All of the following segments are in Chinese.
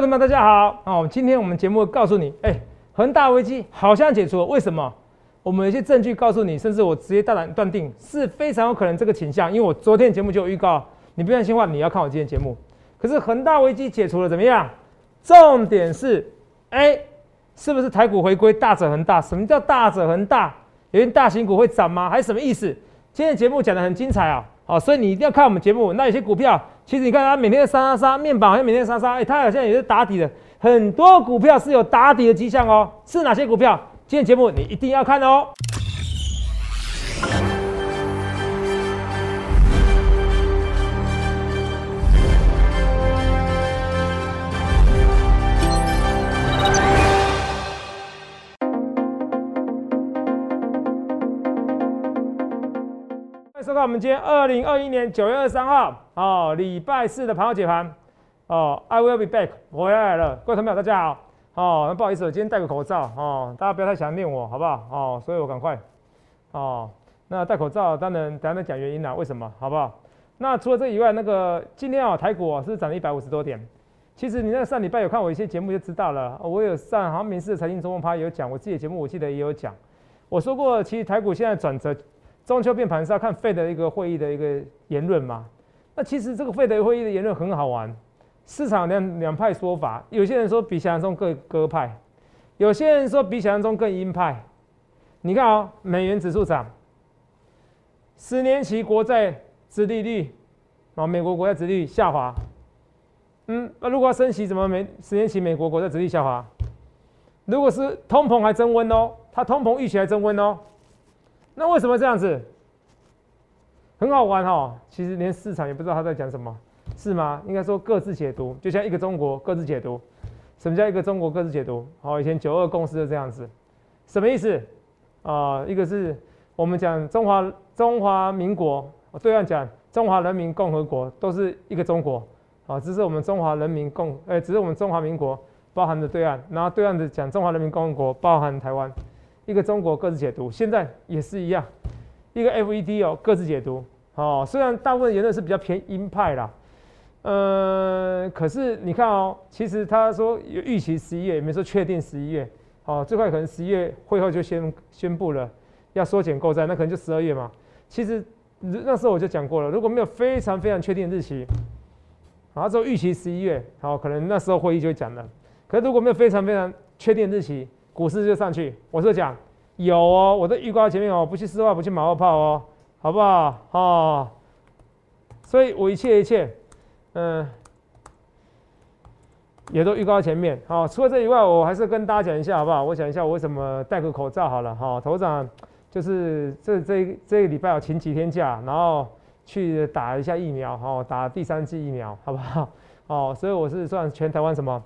各位同学们，大家好。哦，今天我们节目告诉你，哎，恒大危机好像解除了，为什么？我们有些证据告诉你，甚至我直接大胆断定是非常有可能这个倾向，因为我昨天节目就有预告，你不相信的话，你要看我今天节目。可是恒大危机解除了，怎么样？重点是，哎，是不是台股回归大者恒大？什么叫大者恒大？有些大型股会涨吗？还是什么意思？今天节目讲的很精彩啊！好，所以你一定要看我们节目。那有些股票，其实你看它每天杀杀杀，面板好像每天杀杀，哎，它好像也是打底的。很多股票是有打底的迹象哦。是哪些股票？今天节目你一定要看哦。看我们今天二零二一年九月二十三号哦，礼拜四的盘后解盘哦，I will be back，我回来了，各位朋友大家好哦，那不好意思，我今天戴个口罩哦，大家不要太想念我，好不好哦？所以我赶快哦，那戴口罩当然等下再讲原因啦，为什么？好不好？那除了这以外，那个今天啊，台股啊是涨了一百五十多点，其实你在上礼拜有看我一些节目就知道了，我有上好像民事财经中文趴有讲，我自己的节目我记得也有讲，我说过，其实台股现在转折。中秋变盘是要看费的一个会议的一个言论嘛？那其实这个费的会议的言论很好玩，市场两两派说法，有些人说比想象中更鸽派，有些人说比想象中更鹰派。你看啊，美元指数涨，十年期国债殖利率，啊，美国国债殖利率下滑。嗯，那如果要升息，怎么美十年期美国国债殖利率下滑？如果是通膨还增温哦，它通膨预期还增温哦。那为什么这样子？很好玩哈，其实连市场也不知道他在讲什么，是吗？应该说各自解读，就像一个中国各自解读。什么叫一个中国各自解读？好，以前九二共识就这样子，什么意思？啊，一个是我们讲中华中华民国，对岸讲中华人民共和国，都是一个中国，啊，只是我们中华人民共，哎，只是我们中华民国包含着对岸，然后对岸的讲中华人民共和国包含台湾。一个中国各自解读，现在也是一样，一个 FED 哦各自解读哦。虽然大部分言论是比较偏鹰派啦，呃，可是你看哦，其实他说有预期十一月，也没说确定十一月，哦，最快可能十一月会后就宣宣布了要缩减购债，那可能就十二月嘛。其实那时候我就讲过了，如果没有非常非常确定的日期，然后之后预期十一月，好，可能那时候会议就会讲了。可是如果没有非常非常确定日期，股市就上去，我是讲有哦，我的预告前面哦，不去丝袜，不去马后炮哦，好不好？哦，所以我一切一切，嗯，也都预告前面。好，除了这以外，我还是跟大家讲一下，好不好？我讲一下我为什么戴个口罩好了。哈，头长就是这这这个礼拜我请几天假，然后去打一下疫苗，哈，打第三剂疫苗，好不好？哦，所以我是算全台湾什么？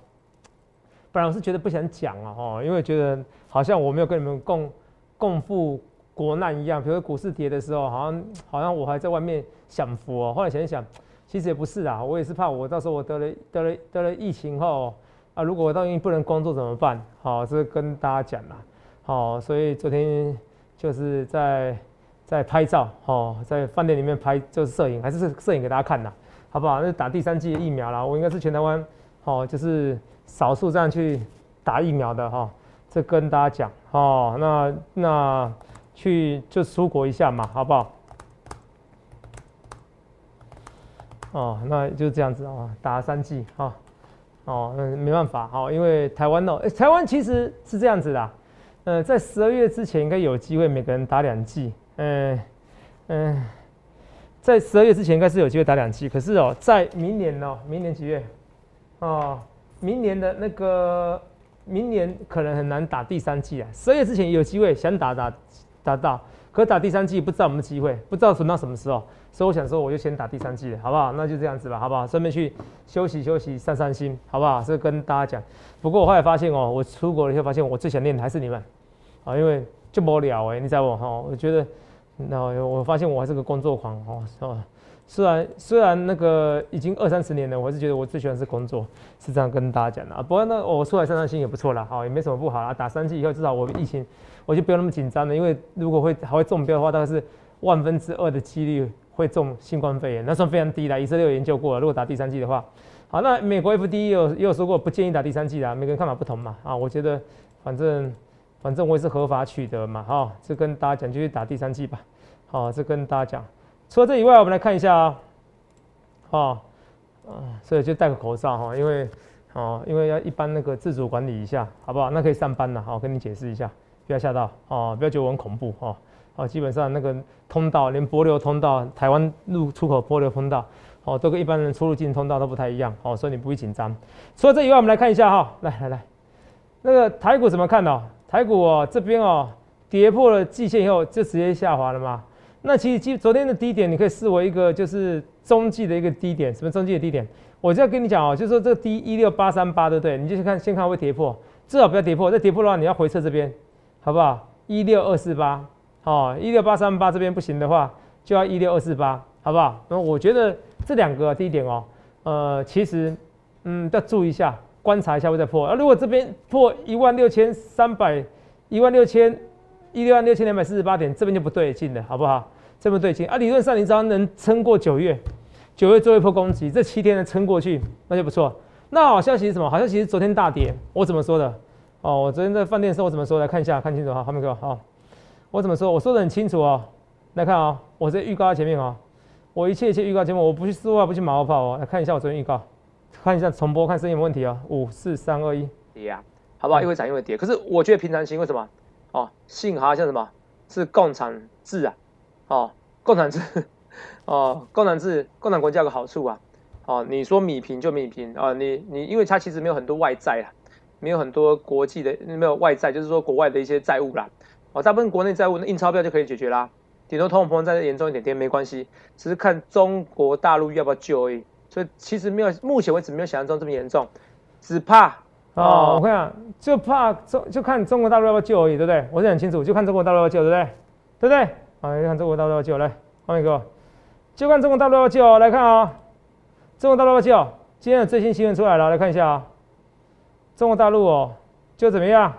本来我是觉得不想讲啊，哦，因为觉得好像我没有跟你们共共赴国难一样。比如说股市跌的时候，好像好像我还在外面享福哦。后来想一想，其实也不是啊，我也是怕我到时候我得了得了得了疫情后啊，如果我到时候不能工作怎么办？好，这跟大家讲啦。好，所以昨天就是在在拍照，哦，在饭店里面拍就是摄影，还是摄影给大家看的，好不好？那打第三剂疫苗啦，我应该是全台湾，哦，就是。少数这样去打疫苗的哈，这跟大家讲哦，那那去就出国一下嘛，好不好？哦，那就这样子啊，打三剂哈，哦，那没办法哈，因为台湾哦，台湾其实是这样子的，呃，在十二月之前应该有机会每个人打两剂，嗯嗯，在十二月之前应该是有机会打两剂，可是哦，在明年哦，明年几月？哦。明年的那个，明年可能很难打第三季啊。十二月之前有机会想打打打到，可打第三季不知道有没有机会，不知道存到什么时候。所以我想说，我就先打第三季了，好不好？那就这样子吧，好不好？顺便去休息休息，散散心，好不好？这跟大家讲。不过我后来发现哦，我出国了以后发现，我最想念的还是你们啊，因为就无聊哎，你知道不？哈，我觉得，那我发现我还是个工作狂哦，是吧？虽然虽然那个已经二三十年了，我还是觉得我最喜欢是工作，是这样跟大家讲的啊。不过呢，我出来散散心也不错啦，好也没什么不好啦。打三剂以后，至少我疫情我就不用那么紧张了，因为如果会还会中标的话，大概是万分之二的几率会中新冠肺炎，那算非常低的。以色列有研究过了，如果打第三剂的话，好，那美国 F D 也有也有说过不建议打第三剂的，每个人看法不同嘛。啊，我觉得反正反正我也是合法取得嘛。哈，这跟大家讲就去打第三剂吧。好，这跟大家讲。除了这以外，我们来看一下啊。哦，啊，所以就戴个口罩哈，因为哦，因为要一般那个自主管理一下，好不好？那可以上班了。好，跟你解释一下，不要吓到哦，不要觉得我很恐怖哦。哦，基本上那个通道，连柏流通道、台湾入出口柏流通道，哦，都跟一般人出入境通道都不太一样，哦，所以你不会紧张。除了这以外，我们来看一下哈，来来来，那个台股怎么看呢？台股哦，这边哦，跌破了季线以后就直接下滑了嘛。那其实今昨天的低点，你可以视为一个就是中继的一个低点，什么中继的低点？我就要跟你讲哦，就是说这个低一六八三八，对不对？你就去看，先看会跌破，至少不要跌破。再跌破的话，你要回撤这边，好不好？一六二四八。哦，一六八三八这边不行的话，就要一六二四八，好不好？那我觉得这两个低点哦，呃，其实嗯要注意一下，观察一下会再破。而如果这边破一万六千三百，一万六千一六万六千两百四十八点，这边就不对劲了，好不好？这么对劲啊？理论上你只要能撑过九月，九月做一波攻击，这七天能撑过去，那就不错。那好消息是什么？好消息是昨天大跌，我怎么说的？哦，我昨天在饭店的时候我怎么说？来看一下，看清楚哈，后面给我好。我怎么说？我说的很清楚哦。来看啊，我在预告在前面哦。我一切一切预告前面，我不去说话，不去马后炮哦。来看一下我昨天预告，看一下重播，看声音有问题啊。五四三二一，跌啊，好不好？一会涨一会跌。可是我觉得平常心，为什么？哦，幸好像什么？是共产制啊。哦，共产制，哦，共产制，共产国家有个好处啊。哦，你说米平就米平啊。你你，因为它其实没有很多外债啊，没有很多国际的没有外债，就是说国外的一些债务啦。哦，大部分国内债务那印钞票就可以解决啦，顶多通货膨胀再严重一点点没关系，只是看中国大陆要不要救而已。所以其实没有，目前为止没有想象中这么严重，只怕哦，我看就怕中就看中国大陆要不要救而已，对不对？我是很清楚，就看中国大陆要救，对不对？对不对？啊，就看中国大陆要救，来，后面哥，就看中国大陆要救，来看啊，中国大陆要救，今天的最新新闻出来了，来看一下啊，中国大陆哦，就怎么样？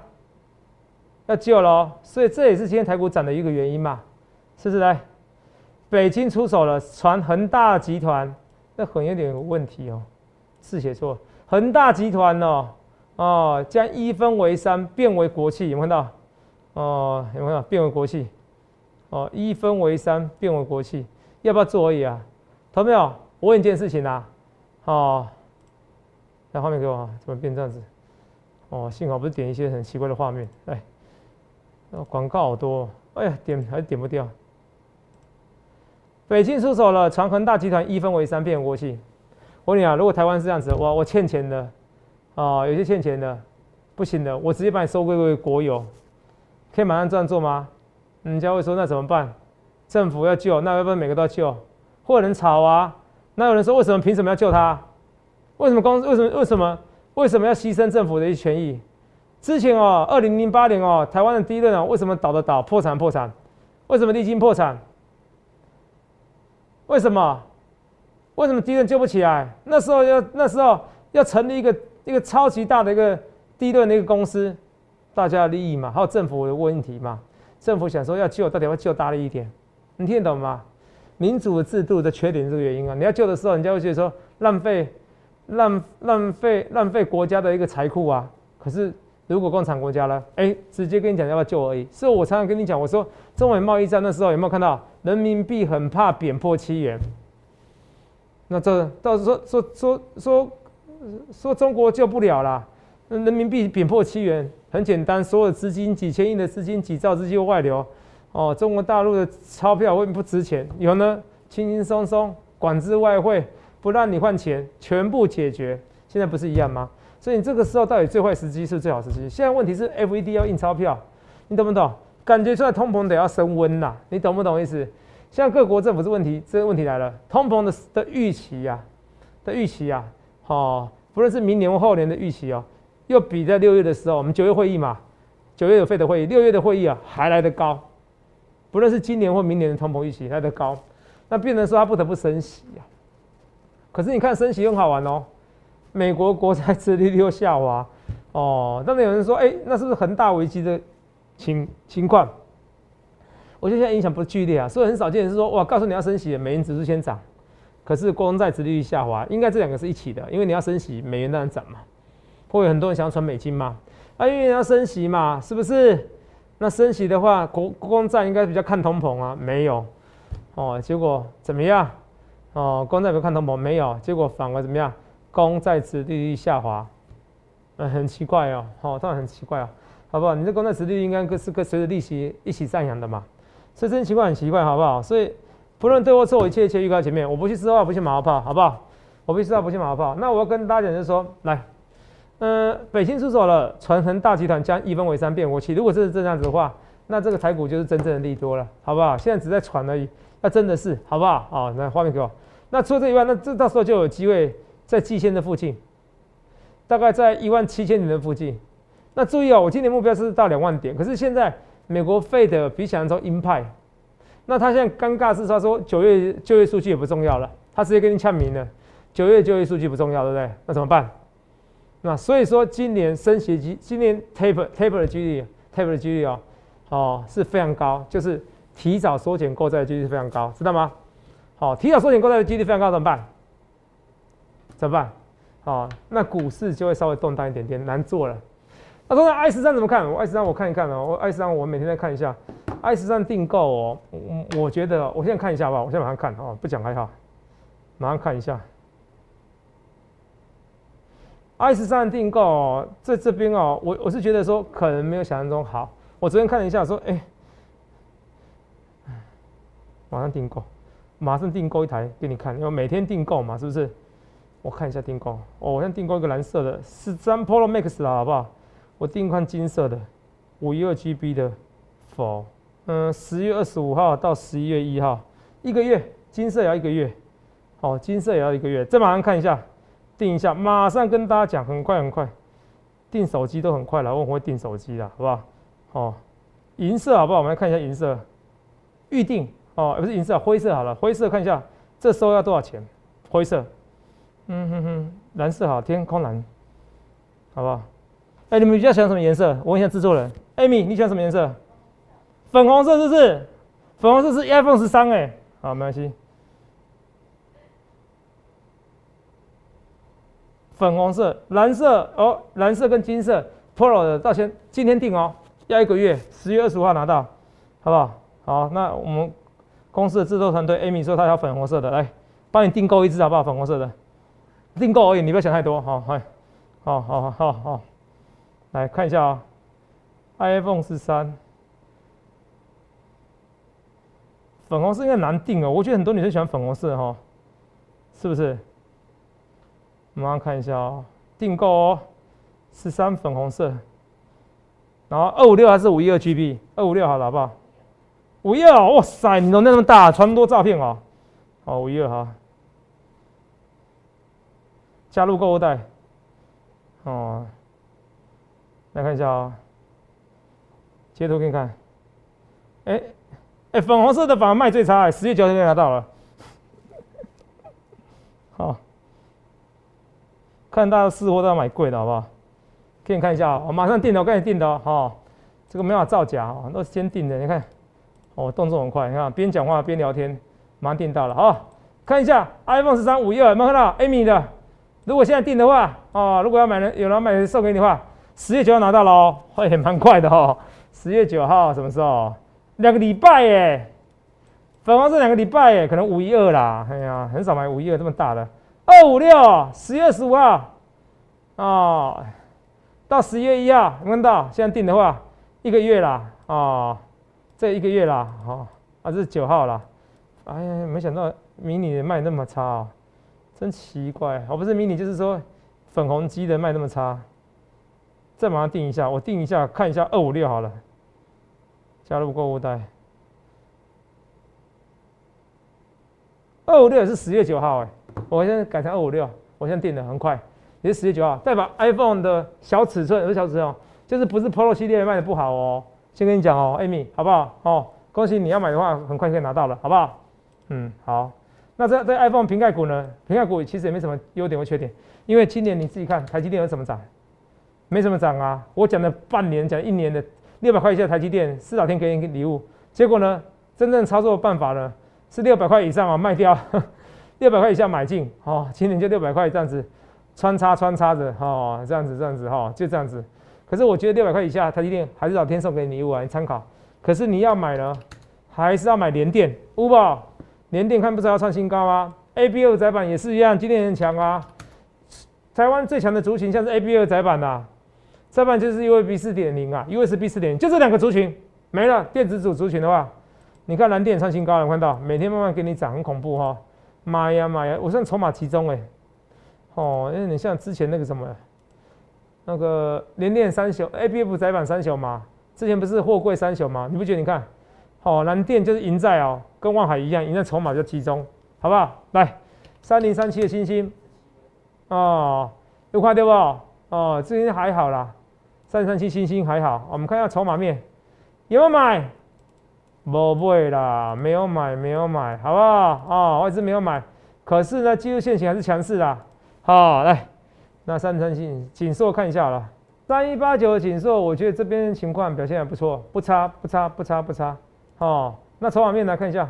要救了，所以这也是今天台股涨的一个原因嘛，是不是？来，北京出手了，传恒大集团，那很有点问题哦，字写错，恒大集团哦，哦，将一分为三变为国企，有没有看到？哦，有没有变为国企？哦，一分为三变为国企，要不要做而已啊？同没有？我问一件事情啊，哦，来画面给我啊，怎么变这样子？哦，幸好不是点一些很奇怪的画面，来。广告好多，哎呀，点还是点不掉。北京出手了，传恒大集团一分为三变为国企。我问你啊，如果台湾是这样子，我我欠钱的啊，有些欠钱的，不行的，我直接把你收归为国有，可以马上这样做吗？人家会说那怎么办？政府要救，那要不要每个都要救？或者人吵啊？那有人说为什么凭什么要救他？为什么公为什么为什么为什么要牺牲政府的一些权益？之前哦，二零零八年哦，台湾的第一轮啊，为什么倒的倒，破产破产？为什么历经破产？为什么？为什么第一轮救不起来？那时候要那时候要成立一个一个超级大的一个第一轮的一个公司，大家的利益嘛，还有政府的问题嘛？政府想说要救，到底要救大力一点？你听得懂吗？民主制度的缺点是这个原因啊！你要救的时候，人家会觉得说浪费浪浪费浪费国家的一个财库啊，可是。如果共产国家呢？哎，直接跟你讲要不要救而已。所以我常常跟你讲，我说中美贸易战那时候有没有看到人民币很怕贬破七元？那这到时说说说说说中国救不了啦。那人民币贬破七元很简单，所有的资金几千亿的资金几兆资金外流哦，中国大陆的钞票会不值钱？有呢，轻轻松松管制外汇，不让你换钱，全部解决。现在不是一样吗？所以你这个时候到底最坏时机是最好时机？现在问题是 FED 要印钞票，你懂不懂？感觉出来通膨得要升温呐，你懂不懂意思？现在各国政府是问题，这个问题来了，通膨的的预期呀，的预期呀，哦，不论是明年或后年的预期哦，又比在六月的时候，我们九月会议嘛，九月有费的会议，六月的会议啊还来得高，不论是今年或明年的通膨预期来得高，那变成说他不得不升息呀。可是你看升息很好玩哦。美国国债殖利率又下滑，哦，当然有人说，哎，那是不是恒大危机的情情况？我觉得现在影响不剧烈啊，所以很少见是说，哇，告诉你要升息，美元指数先涨，可是公债殖利率下滑，应该这两个是一起的，因为你要升息，美元当然涨嘛。会有很多人想要存美金嘛？啊，因为要升息嘛，是不是？那升息的话，国国公债应该比较看通膨啊，没有哦。结果怎么样？哦，公债不看通膨，没有。结果反而怎么样？公债殖利率下滑，嗯，很奇怪哦。哦，当然很奇怪啊，好不好？你这公债殖利率应该是跟随着利息一起上扬的嘛？所以真奇怪很奇怪，好不好？所以。不论对或错，一切一切预告前面，我不去说话，不去马后炮，好不好？我不去说话，不去马后炮。那我要跟大家讲，就是说，来，嗯，北京出手了，传恒大集团将一分为三变，我期，如果是这样子的话，那这个台股就是真正的利多了，好不好？现在只在传而已，那真的是，好不好？好，那画面给我。那除了这以外，那这到时候就有机会在季线的附近，大概在一万七千点的附近。那注意哦，我今年目标是到两万点，可是现在美国费的比想象中鹰派。那他现在尴尬是，他说九月就业数据也不重要了，他直接跟你呛明了，九月就业数据不重要，对不对？那怎么办？那所以说今年升息机，今年 taper taper 的几率，taper 的几率哦，哦是非常高，就是提早缩减购债的几率非常高，知道吗？好，提早缩减购债的几率非常高，怎么办？怎么办？好，那股市就会稍微动荡一点点，难做了。那说那 I 十三怎么看？我 I 十三我看一看哦，我 I 十三我每天在看一下。I 十三订购哦，我我觉得我现在看一下吧，我现在马上看哦，不讲还好，马上看一下。I 十三订购在这边哦，我我是觉得说可能没有想象中好。我昨天看了一下，说哎，马上订购，马上订购一台给你看，因为每天订购嘛，是不是？我看一下订购哦，我先订购一个蓝色的十三 Pro Max 啦，好不好？我订款金色的，五一二 GB 的，For。嗯，十月二十五号到十一月一号，一个月，金色也要一个月，好，金色也要一个月。再马上看一下，定一下，马上跟大家讲，很快很快，订手机都很快了，我会订手机的，好不好？哦，银色好不好？我们来看一下银色，预定哦，不是银色，灰色好了，灰色看一下，这收要多少钱？灰色，嗯哼哼，蓝色好，天空蓝，好不好？哎，你们比较喜欢什么颜色？我问一下制作人，Amy，你喜欢什么颜色？粉红色是不是？粉红色是 iPhone 十三哎，好，没关系。粉红色、蓝色哦，蓝色跟金色 Pro 的，到先今天订哦，要一个月，十月二十五号拿到，好不好？好，那我们公司的制作团队 Amy 说她要粉红色的，来帮你订购一支好不好？粉红色的，订购而已，你不要想太多，好，好，好好好好，来看一下啊，iPhone 十三。粉红色应该难订哦，我觉得很多女生喜欢粉红色哈，是不是？马上看一下哦，订购哦，十三粉红色，然后二五六还是五一二 GB？二五六好了，好不好？五一二，哇塞，你容量那么大，传多照片哦。好，五一二哈，加入购物袋，哦，来看一下啊，截图给你看，哎。哎，粉红色的反而卖最差，哎，十月九号就拿到了。看大家试货都要买贵的，好不好？给你看一下，我马上订的，我跟你订的哦。哈，这个没法造假哦，都是先订的。你看，哦，动作很快，你看边讲话边聊天，马上订到了。好，看一下 iPhone 十三五一二，有没有看到 Amy 的？如果现在订的话，哦，如果要买人有人买送给你的话，十月九号拿到了哦，会蛮快的哦。十月九号什么时候？两个礼拜耶，粉红色两个礼拜耶，可能五一二啦。哎呀，很少买五一二这么大的。二五六十月十五号哦，到十月一号，看到现在订的话，一个月啦哦，这一个月啦，好啊，这是九号啦。哎呀，没想到迷你卖那么差哦，真奇怪。我不是迷你，就是说粉红机的卖那么差。再马上订一下，我订一下看一下二五六好了。加入购物袋，二五六是十月九号哎，我现在改成二五六，我现在定的很快，也是十月九号。代表 iPhone 的小尺寸，不是小尺寸，就是不是 Pro 系列卖的不好哦。先跟你讲哦，Amy，好不好？哦，恭喜你要买的话，很快可以拿到了，好不好？嗯，好。那这这 iPhone 瓶盖股呢？瓶盖股其实也没什么优点或缺点，因为今年你自己看，台积电有什么涨？没什么涨啊。我讲了半年，讲一年的。六百块以下台积电，四老天给你礼物，结果呢？真正操作的办法呢？是六百块以上啊，卖掉，六百块以下买进，哦，今年就六百块这样子穿插穿插着，哦，这样子这样子哈，就这样子。可是我觉得六百块以下，台积电还是老天送给你礼物啊，参考。可是你要买呢，还是要买联电，五宝联电看不是要创新高吗？A B 二窄板也是一样，今天很强啊。台湾最强的族群像是 A B 二窄板呐，窄板就是 U S B 四点零啊，U S B 四点零，就这两个族群没了。电子组族群的话，你看蓝电创新高，有看到？每天慢慢给你涨，很恐怖哈。妈呀妈呀，我算筹码集中哎，哦，因为你像之前那个什么。那个联电三雄，A B F 窄板三雄嘛，之前不是货柜三雄嘛？你不觉得？你看，哦，蓝电就是赢在哦，跟望海一样，赢在筹码就集中，好不好？来，三零三七的星星，哦，有看对不？哦，最近还好啦，三零三七星星还好。我们看一下筹码面，有没有买？不会啦，没有买，没有买，好不好？哦，外资没有买，可是呢，技术线型还是强势的。好，来。那三三信锦硕看一下了，三一八九的锦硕，我觉得这边情况表现还不错，不差不差不差不差。哦，那筹码面来看一下，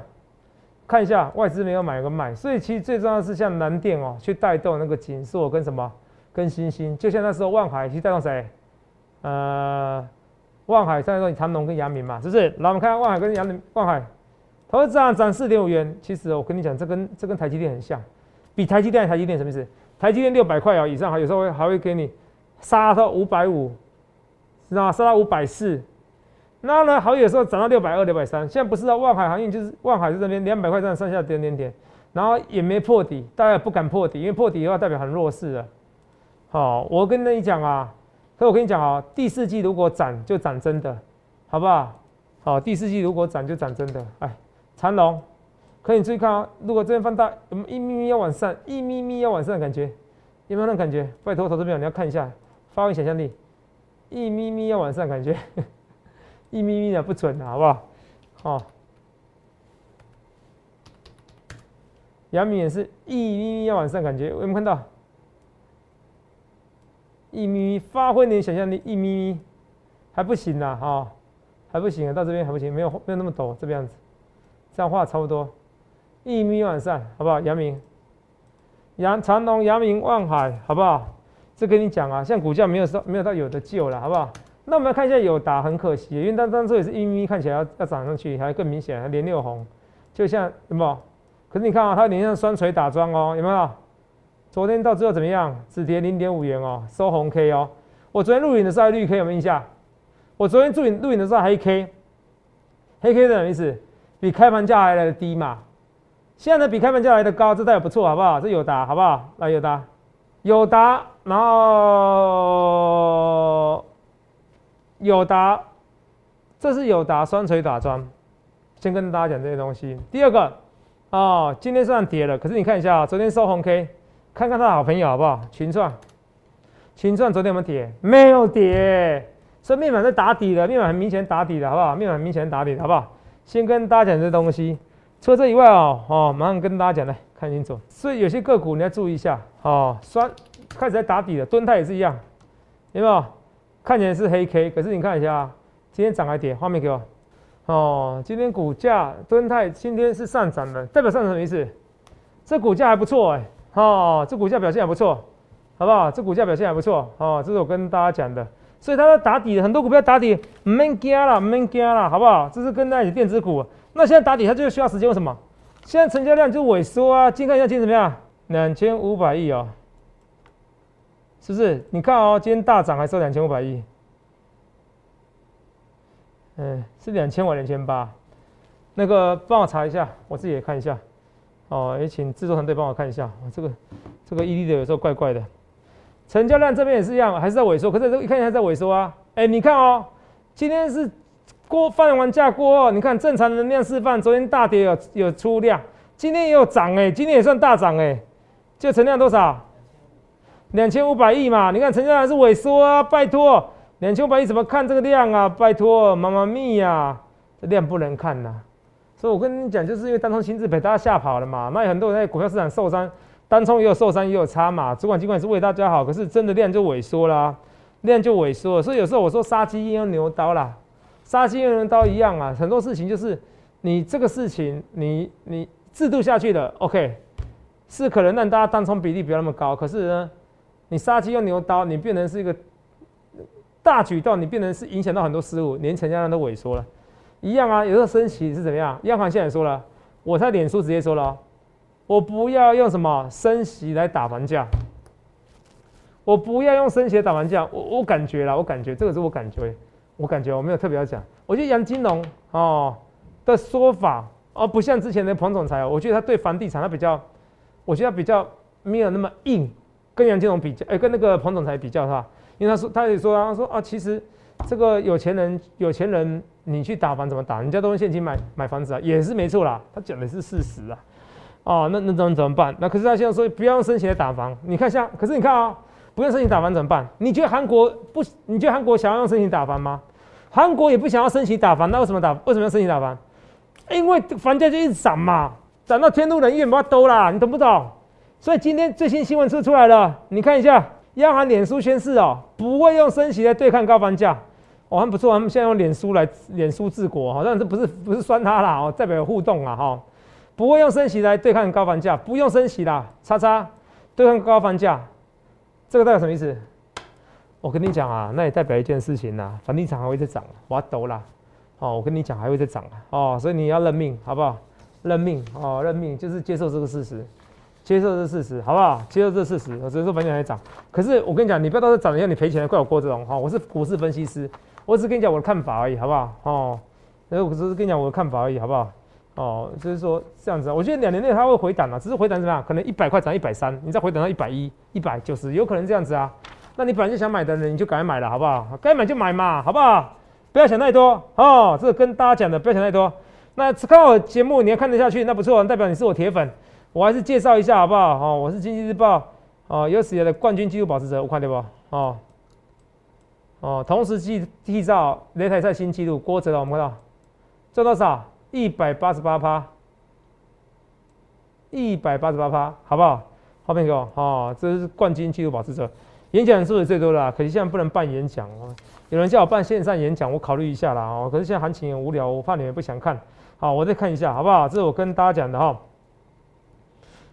看一下外资没有买跟卖，所以其实最重要是像南电哦，去带动那个锦硕跟什么跟星星，就像那时候万海去带动谁？呃，望海上面说你长隆跟阳明嘛，是不是？来我们看看万海跟阳明，望海，头涨涨四点五元，其实我跟你讲，这跟这跟台积电很像，比台积电台积电什么意思？台积电六百块哦以上，还有时候会还会给你杀到五百五，知道吗？杀到五百四，那呢，好有时候涨到六百二、六百三。现在不是啊，望海航运就是望海在这边两百块这样上下点点点，然后也没破底，大家也不敢破底，因为破底的话代表很弱势了。好，我跟你讲啊，可我跟你讲啊，第四季如果涨就涨真的，好不好？好，第四季如果涨就涨真的。哎，长龙。可以注意看啊，如果这边放大，有没有一咪咪要往上，一咪咪要往上的感觉？有没有那种感觉？拜托投资朋友，你要看一下，发挥想象力，一咪咪要往上感觉，一咪咪的不准的好不好？好，杨明也是一咪咪要往上感觉，有没有看到？一咪咪，发挥你的想象力，一咪咪还不行啊，哈，还不行啊，到这边还不行，没有没有那么陡，这个样子，这样画差不多。一米往上，好不好？阳明、阳长隆、阳明、望海，好不好？这跟你讲啊，像股价没有说没有到有的救了，好不好？那我们来看一下友达，很可惜，因为当当初也是一米看起来要要涨上去，还更明显，还连六红，就像有没有？可是你看啊，它连上双锤打桩哦，有没有？昨天到最后怎么样？只跌零点五元哦，收红 K 哦。我昨天录影的时候还绿 K，有没有印象？我昨天录影录影的时候黑 K，黑 K 是什么意思？比开盘价还来的低嘛？现在呢，比开盘价来的高，这代表不错，好不好？这有达，好不好？来，有达，有达，然后有达，这是有达双锤打桩。先跟大家讲这些东西。第二个，哦，今天虽然跌了，可是你看一下啊，昨天收红 K，看看他的好朋友好不好？群创，群创昨天有没有跌？没有跌，所以面板在打底的，面板很明显打底的，好不好？面板很明显打底的，好不好？先跟大家讲这东西。除了这以外哦，哦，马上跟大家讲来看清楚。所以有些个股你要注意一下哦。酸开始在打底了，蹲泰也是一样，有没有？看起来是黑 K，可是你看一下，今天涨还跌？画面给我。哦，今天股价蹲泰今天是上涨的，代表上涨什么意思？这股价还不错哎，哦，这股价表现还不错，好不好？这股价表现还不错，哦，这是我跟大家讲的。所以它在打底，很多股票打底，没惊了，没惊了，好不好？这是跟大家电子股。那现在打底它就需要时间，为什么？现在成交量就萎缩啊！今看一下今天怎么样？两千五百亿哦，是不是？你看哦，今天大涨还收两千五百亿，嗯，是两千万两千八。那个帮我查一下，我自己也看一下。哦，也请制作团队帮我看一下。这个这个 ED 的有时候怪怪的。成交量这边也是一样，还是在萎缩。可是这一看起来在萎缩啊。哎，你看哦，今天是。过放完假过后，你看正常能量释放，昨天大跌有有出量，今天也有涨哎，今天也算大涨哎，就成量多少？两千五百亿嘛，你看成交量是萎缩啊，拜托，两千五百亿怎么看这个量啊？拜托，妈妈咪呀，这量不能看呐。我跟你讲，就是因为单冲新智被大家吓跑了嘛，那有很多人在股票市场受伤，单冲也有受伤也有差嘛，主管机关也是为大家好，可是真的量就萎缩啦，量就萎缩，所以有时候我说杀鸡用牛刀啦。杀鸡用牛刀一样啊，很多事情就是你这个事情，你你制度下去的，OK，是可能让大家单冲比例不要那么高，可是呢，你杀鸡用牛刀，你变成是一个大举动，你变成是影响到很多事物，连成交量都萎缩了。一样啊，有时候升息是怎么样？央行现在说了，我在脸书直接说了，我不要用什么升息来打房价，我不要用升息打房价，我我感觉了，我感觉这个是我感觉，我感觉我没有特别要讲，我觉得杨金龙哦的说法，哦不像之前的彭总裁，我觉得他对房地产他比较，我觉得他比较没有那么硬，跟杨金龙比较，哎跟那个彭总裁比较他，因为他说他也说啊，他说啊其实这个有钱人有钱人。你去打房怎么打？人家都用现金买买房子啊，也是没错啦。他讲的是事实啊。哦，那那怎么怎么办？那可是他现在说不要用升息来打房。你看像，可是你看啊，不用升息打房怎么办？你觉得韩国不？你觉得韩国想要用升息打房吗？韩国也不想要升息打房，那为什么打？为什么要升息打房？因为房价就一直涨嘛，涨到天怒人怨不都啦，你懂不懂？所以今天最新新闻出出来了，你看一下，央行脸书宣誓哦，不会用升息来对抗高房价。哦，很不错，他们现在用脸书来脸书治国，好像这不是不是酸他啦，哦，代表互动啊，哈，不会用升息来对抗高房价，不用升息啦，叉叉对抗高房价，这个代表什么意思？我跟你讲啊，那也代表一件事情呐，房地产还会再涨，我抖啦，哦，我跟你讲还会再涨啊，哦，所以你要认命，好不好？认命哦，认命就是接受这个事实，接受这事实，好不好？接受这事实，我只是说房地产涨，可是我跟你讲，你不要到时候涨了以后你赔钱，怪我郭这种哈，我是股市分析师。我只跟你讲我的看法而已，好不好？哦，那我只是跟你讲我的看法而已，好不好？哦，就是说这样子，我觉得两年内它会回档啊，只是回档怎么样？可能一百块涨一百三，你再回档到一百一、一百九十，有可能这样子啊。那你本来就想买的人，你就赶快买了，好不好？该买就买嘛，好不好？不要想太多哦。这个跟大家讲的，不要想太多。那看我节目你要看得下去，那不错，代表你是我铁粉。我还是介绍一下好不好？哦，我是经济日报哦有史以来的冠军纪录保持者，我看对不？哦。哦，同时记缔造擂台赛新纪录，郭哲了，我们看到赚多少？一百八十八趴，一百八十八趴，好不好？好朋友，哦，这是冠军纪录保持者，演讲人数也最多了，可惜现在不能办演讲哦。有人叫我办线上演讲，我考虑一下啦哦。可是现在行情很无聊，我怕你们不想看。好，我再看一下，好不好？这是我跟大家讲的哈。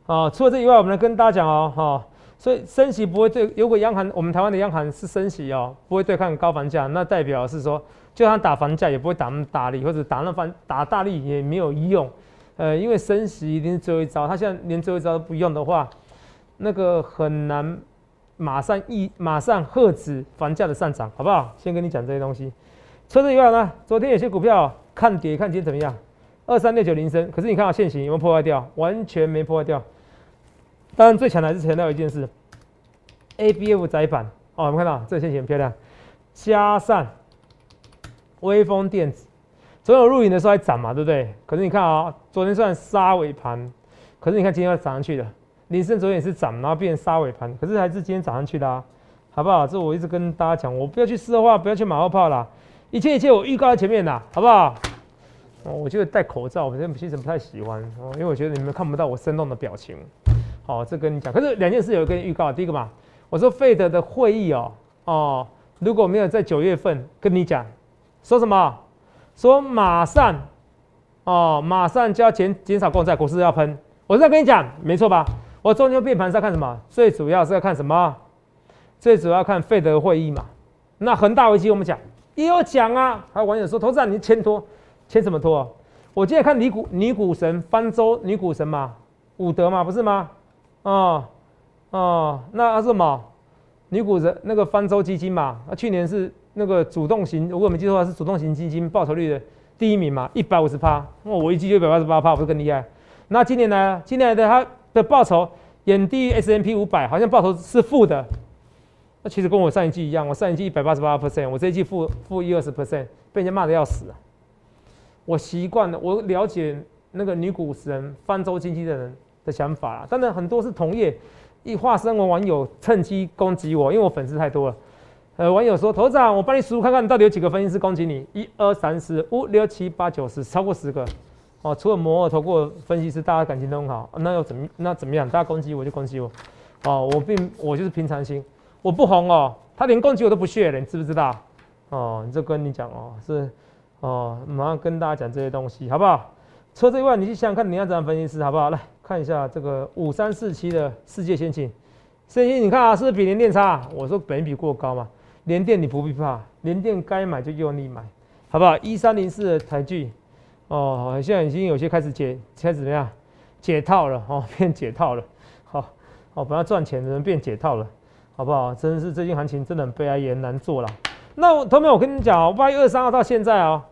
啊，除了这以外，我们来跟大家讲哦，哈。所以升息不会对，如果央行我们台湾的央行是升息哦，不会对抗高房价，那代表是说，就算打房价也不会打那么大力，或者打那房打大力也没有用，呃，因为升息一定是最后一招，他现在连最后一招都不用的话，那个很难马上一马上遏止房价的上涨，好不好？先跟你讲这些东西。除此以外呢，昨天有些股票看跌看跌怎么样？二三六九零升，可是你看到现行有没有破坏掉？完全没破坏掉。当然，最强的还是强调一件事，A B F 窄板哦，我们看到这个线型很漂亮，加上微风电子，昨天录影的时候还涨嘛，对不对？可是你看啊，昨天虽然杀尾盘，可是你看今天要涨上去的，林森昨天也是涨，然后变杀尾盘，可是还是今天涨上去的啊，好不好？这我一直跟大家讲，我不要去私话，不要去马后炮啦，一切一切我预告在前面啦，好不好？哦，我觉得戴口罩，我其实不太喜欢，因为我觉得你们看不到我生动的表情。好，这跟你讲，可是两件事有一个预告。第一个嘛，我说费德的会议哦，哦，如果没有在九月份跟你讲，说什么？说马上，哦，马上就要减减少购债，股市要喷。我在跟你讲，没错吧？我中秋变盘是要看什么？最主要是要看什么？最主要看费德会议嘛。那恒大危机我们讲也有讲啊。还有网友说，投资人你牵拖，牵什么拖？我今天看女股女股神方舟女股神嘛，伍德嘛，不是吗？哦哦，那是什么？女股神那个方舟基金嘛，啊，去年是那个主动型，如果没记错的话是主动型基金报酬率的第一名嘛，一百五十趴。哦，我一记就一百八十八趴，不是更厉害？那今年呢？今年的它的报酬远低于 S M P 五百，好像报酬是负的。那其实跟我上一季一样，我上一季一百八十八 percent，我这一季负负一二十 percent，被人家骂的要死！我习惯了，我了解那个女股神方舟基金的人。的想法啦，当然很多是同业一化身为网友趁机攻击我，因为我粉丝太多了。呃，网友说：“头长，我帮你数看看，到底有几个分析师攻击你？一二三四五六七八九十，超过十个。哦，除了摩尔投过分析师，大家感情都很好。那又怎么？那怎么样？大家攻击我就攻击我。哦，我并我就是平常心，我不红哦。他连攻击我都不屑了，你知不知道？哦，这跟你讲哦，是哦，马上跟大家讲这些东西，好不好？除了这一外，你去想想看，你要怎样分析师，好不好？来。看一下这个五三四七的世界先进，先进你看啊，是不是比联电差？我说本比过高嘛，联电你不必怕，联电该买就用力买，好不好？一三零四的台剧，哦，现在已经有些开始解，开始怎么样？解套了哦，变解套了，好，哦，本来赚钱的人变解套了，好不好？真是最近行情真的很悲哀，也难做了。那我同学们，我跟你讲，八月二三号到现在啊，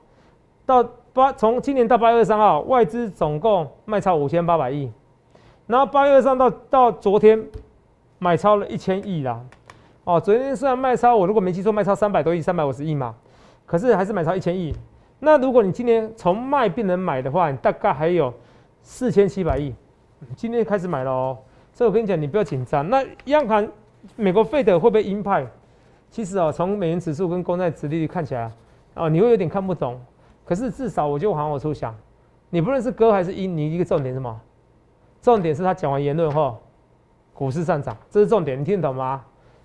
到八从今年到八月二三号，外资总共卖超五千八百亿。然后八月上到到昨天买超了一千亿啦，哦，昨天虽然卖超，我如果没记错，卖超三百多亿，三百五十亿嘛，可是还是买超一千亿。那如果你今年从卖变成买的话，你大概还有四千七百亿。今天开始买了哦，所以我跟你讲，你不要紧张。那央行美国费德会不会鹰派？其实哦，从美元指数跟公债殖利率看起来，哦，你会有点看不懂。可是至少我就往我处想，你不论是歌还是鹰，你一个重点是什么？重点是他讲完言论后，股市上涨，这是重点，你听得懂吗？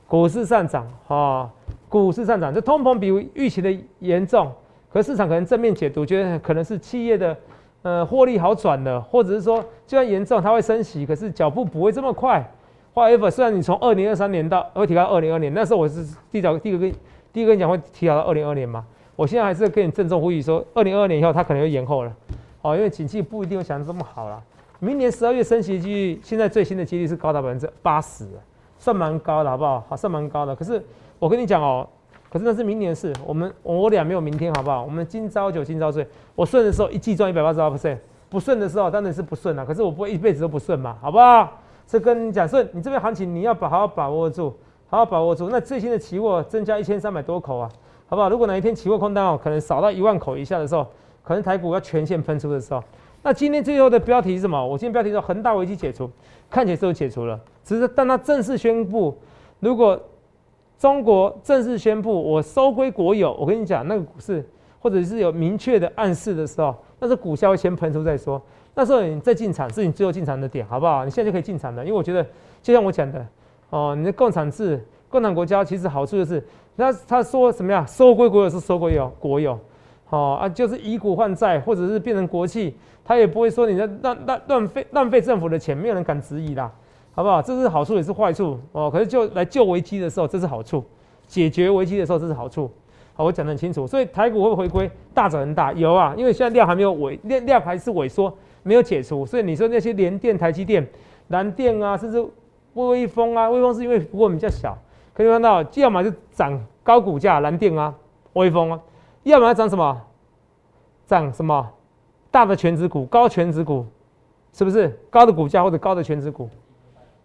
股市上涨，哈，股市上涨，这通膨比预期的严重，可市场可能正面解读，觉得可能是企业的呃获利好转了，或者是说就算严重，它会升息，可是脚步不会这么快。However，虽然你从二零二三年到会提到二零二年，那时候我是第早第一个跟第一个跟你讲会提到到二零二年嘛，我现在还是跟你郑重呼吁说，二零二二年以后它可能会延后了，哦，因为景气不一定会想的这么好了。明年十二月升息几率，现在最新的几率是高达百分之八十，算蛮高的，好不好？好，算蛮高的。可是我跟你讲哦，可是那是明年的事，我们我俩没有明天，好不好？我们今朝酒今朝醉。我顺的时候一季赚一百八十八 percent，不顺的时候当然是不顺了。可是我不会一辈子都不顺嘛，好不好？这跟你讲顺，你这边行情你要把好好把握住，好好把握住。那最新的期货增加一千三百多口啊，好不好？如果哪一天期货空单哦，可能少到一万口以下的时候，可能台股要全线喷出的时候。那今天最后的标题是什么？我今天标题说恒大危机解除，看起来是解除了。只是当他正式宣布，如果中国正式宣布我收归国有，我跟你讲，那个股市或者是有明确的暗示的时候，那是股价会先喷出再说。那时候你再进场是你最后进场的点，好不好？你现在就可以进场了，因为我觉得就像我讲的哦，你的共产制、共产国家其实好处就是，那他说什么呀？收归国有是收归有国有。好啊，就是以股换债，或者是变成国企，他也不会说你在浪浪浪费浪费政府的钱，没有人敢质疑啦，好不好？这是好处也是坏处哦。可是就来救危机的时候，这是好处；解决危机的时候，这是好处。好，我讲得很清楚。所以台股会回归大涨很大，有啊，因为现在量还没有萎量量还是萎缩，没有解除。所以你说那些联电、台积电、蓝电啊，甚至微风啊，微风是因为不过比较小，可以看到，要么就涨高股价蓝电啊，微风啊。要么要涨什么？涨什么？大的全值股、高全值股，是不是高的股价或者高的全值股？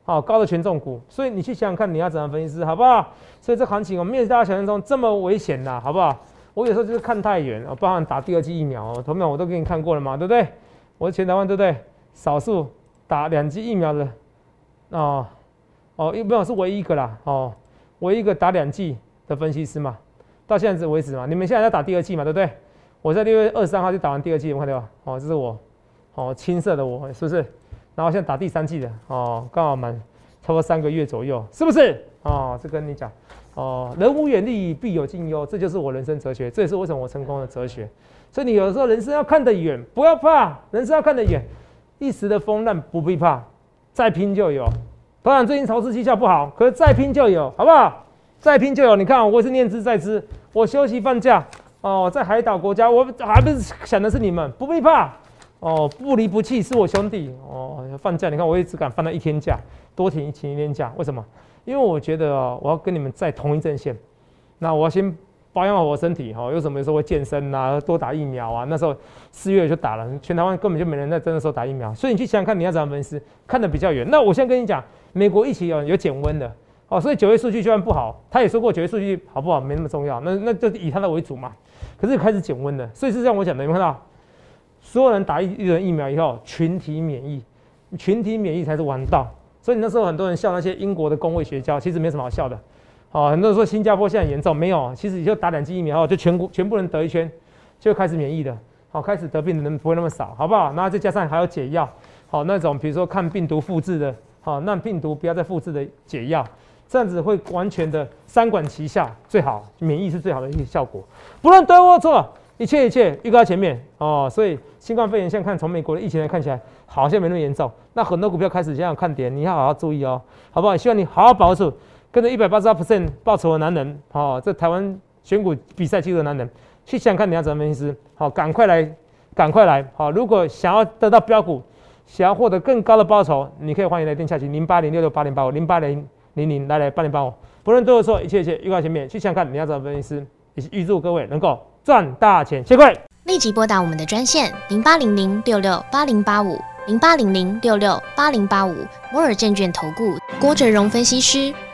好，高的权重股。所以你去想想看，你要怎样分析，好不好？所以这行情，我们面试大家想象中这么危险呐，好不好？我有时候就是看太远啊，包含打第二剂疫苗，同样我都给你看过了嘛，对不对？我是全台湾对不对？少数打两剂疫苗的，哦哦，没有是唯一一个啦，哦，唯一一个打两剂的分析师嘛。到现在为止嘛，你们现在在打第二季嘛，对不对？我在六月二十三号就打完第二季，有看到吧？哦，这是我，哦，青色的我，是不是？然后现在打第三季的，哦，刚好满差不多三个月左右，是不是？哦，这跟你讲，哦，人无远虑，必有近忧，这就是我人生哲学，这也是为什么我成功的哲学。所以你有的时候人生要看得远，不要怕，人生要看得远，一时的风浪不必怕，再拼就有。当然最近潮湿绩效不好，可是再拼就有，好不好？再拼就有。你看，我是念兹在兹。我休息放假哦，在海岛国家，我还不是想的是你们，不必怕哦，不离不弃是我兄弟哦。放假，你看我也只敢放到一天假，多请请一天假，为什么？因为我觉得哦，我要跟你们在同一阵线，那我要先保养好我身体哈。有什么时候会健身啊，多打疫苗啊？那时候四月就打了，全台湾根本就没人在真的时候打疫苗，所以你去想想看，你要怎样分析，看得比较远。那我现在跟你讲，美国疫情有有减温的。哦，所以九月数据就算不好，他也说过九月数据好不好没那么重要，那那就以他的为主嘛。可是开始减温了，所以是像我讲的，有没有看到？所有人打一一轮疫苗以后，群体免疫，群体免疫才是王道。所以那时候很多人笑那些英国的工位学家，其实没什么好笑的。哦，很多人说新加坡现在严重，没有，其实你就打两剂疫苗，就全国全部人得一圈，就开始免疫的。好，开始得病的人不会那么少，好不好？然后再加上还有解药，好那种比如说看病毒复制的，好让病毒不要再复制的解药。这样子会完全的三管齐下，最好免疫是最好的一个效果。不论对或错，一切一切预告前面哦，所以新冠肺炎现在看从美国的疫情来看起来好像没那么严重，那很多股票开始这样看点，你要好好注意哦，好不好？希望你好好保守，跟着一百八十二 percent 报酬的男人，哦，在台湾选股比赛记录的男人，去想想看你要怎么分析，好，赶快来，赶快来，好，如果想要得到标股，想要获得更高的报酬，你可以欢迎来电下去零八零六六八零八五零八零零零来来八零八五，不论多少错，一切一切预告前面，去想看你要找分析师，也是预祝各位能够。赚大钱，谢贵！立即拨打我们的专线零八零零六六八零八五零八零零六六八零八五摩尔证券投顾郭哲荣分析师。